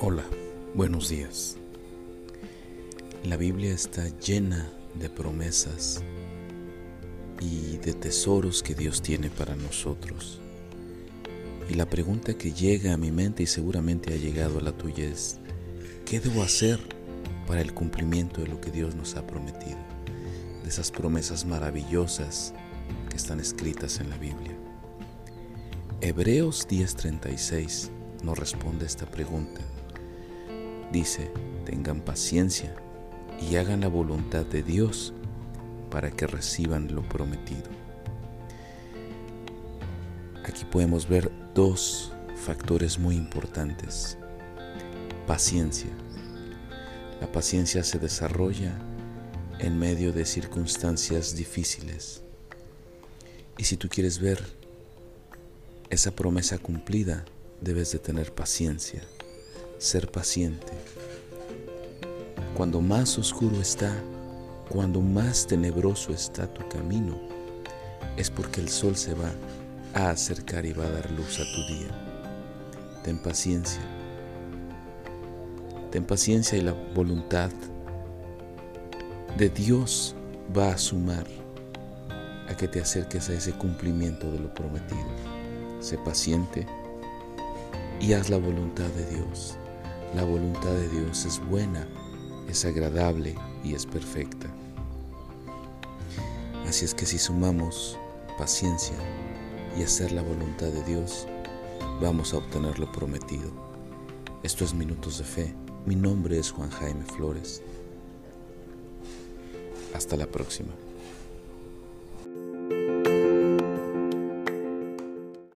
Hola, buenos días. La Biblia está llena de promesas y de tesoros que Dios tiene para nosotros. Y la pregunta que llega a mi mente y seguramente ha llegado a la tuya es, ¿qué debo hacer para el cumplimiento de lo que Dios nos ha prometido? De esas promesas maravillosas que están escritas en la Biblia. Hebreos 10:36 nos responde esta pregunta Dice, tengan paciencia y hagan la voluntad de Dios para que reciban lo prometido. Aquí podemos ver dos factores muy importantes. Paciencia. La paciencia se desarrolla en medio de circunstancias difíciles. Y si tú quieres ver esa promesa cumplida, debes de tener paciencia ser paciente. Cuando más oscuro está, cuando más tenebroso está tu camino, es porque el sol se va a acercar y va a dar luz a tu día. Ten paciencia. Ten paciencia y la voluntad de Dios va a sumar a que te acerques a ese cumplimiento de lo prometido. Sé paciente y haz la voluntad de Dios. La voluntad de Dios es buena, es agradable y es perfecta. Así es que si sumamos paciencia y hacer la voluntad de Dios, vamos a obtener lo prometido. Esto es Minutos de Fe. Mi nombre es Juan Jaime Flores. Hasta la próxima.